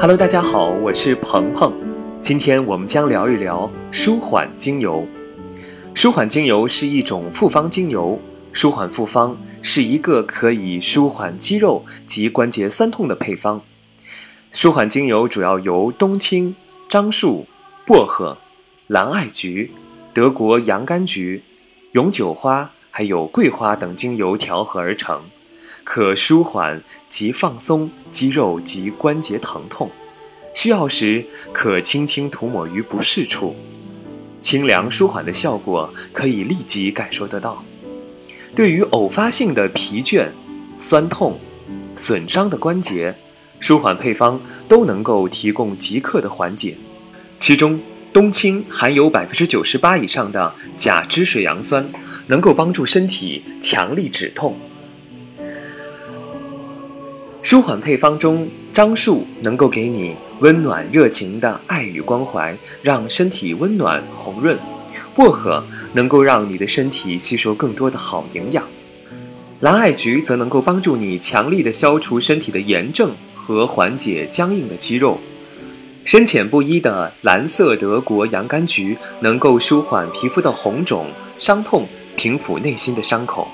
Hello，大家好，我是鹏鹏。今天我们将聊一聊舒缓精油。舒缓精油是一种复方精油，舒缓复方是一个可以舒缓肌肉及关节酸痛的配方。舒缓精油主要由冬青、樟树、薄荷、蓝艾菊、德国洋甘菊、永久花还有桂花等精油调和而成。可舒缓及放松肌肉及关节疼痛，需要时可轻轻涂抹于不适处，清凉舒缓的效果可以立即感受得到。对于偶发性的疲倦、酸痛、损伤的关节，舒缓配方都能够提供即刻的缓解。其中，冬青含有百分之九十八以上的甲支水杨酸，能够帮助身体强力止痛。舒缓配方中，樟树能够给你温暖热情的爱与关怀，让身体温暖红润；薄荷能够让你的身体吸收更多的好营养；蓝艾菊则能够帮助你强力的消除身体的炎症和缓解僵硬的肌肉；深浅不一的蓝色德国洋甘菊能够舒缓皮肤的红肿伤痛，平抚内心的伤口；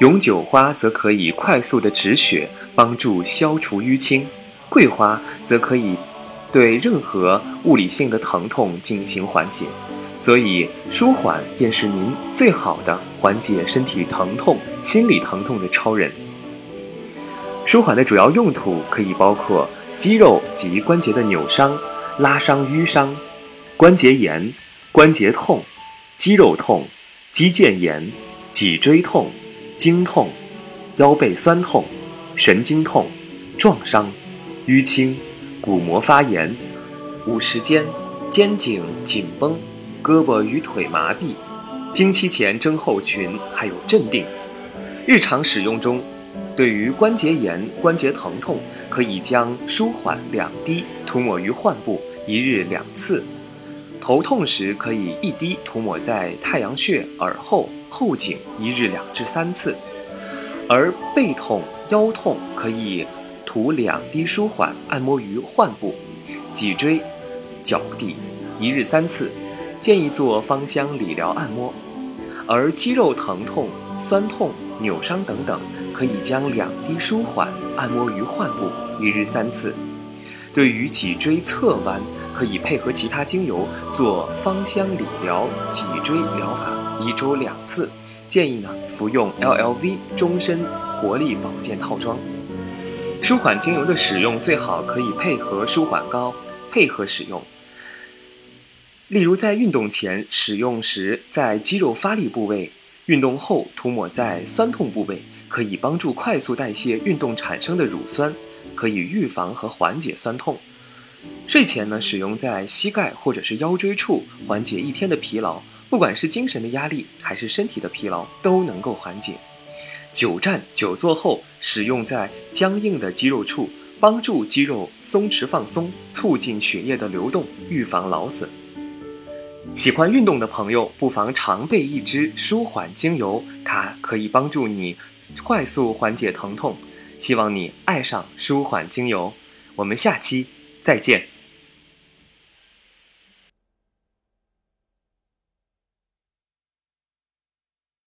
永久花则可以快速的止血。帮助消除淤青，桂花则可以对任何物理性的疼痛进行缓解，所以舒缓便是您最好的缓解身体疼痛、心理疼痛的超人。舒缓的主要用途可以包括肌肉及关节的扭伤、拉伤、淤伤、关节炎、关节痛、肌肉痛、肌腱炎、脊椎痛、经痛、腰背酸痛。神经痛、撞伤、淤青、骨膜发炎、五十肩、肩颈紧绷、胳膊与腿麻痹、经期前症候群，还有镇定。日常使用中，对于关节炎、关节疼痛，可以将舒缓两滴涂抹于患部，一日两次；头痛时可以一滴涂抹在太阳穴、耳后、后颈，一日两至三次。而背痛。腰痛可以涂两滴舒缓，按摩于患部、脊椎、脚底，一日三次，建议做芳香理疗按摩。而肌肉疼痛、酸痛、扭伤等等，可以将两滴舒缓按摩于患部，一日三次。对于脊椎侧弯，可以配合其他精油做芳香理疗脊椎疗法，一周两次。建议呢服用 LLV 终身。活力保健套装，舒缓精油的使用最好可以配合舒缓膏配合使用。例如在运动前使用时，在肌肉发力部位；运动后涂抹在酸痛部位，可以帮助快速代谢运动产生的乳酸，可以预防和缓解酸痛。睡前呢，使用在膝盖或者是腰椎处，缓解一天的疲劳，不管是精神的压力还是身体的疲劳，都能够缓解。久站久坐后，使用在僵硬的肌肉处，帮助肌肉松弛放松，促进血液的流动，预防劳损。喜欢运动的朋友，不妨常备一支舒缓精油，它可以帮助你快速缓解疼痛。希望你爱上舒缓精油。我们下期再见。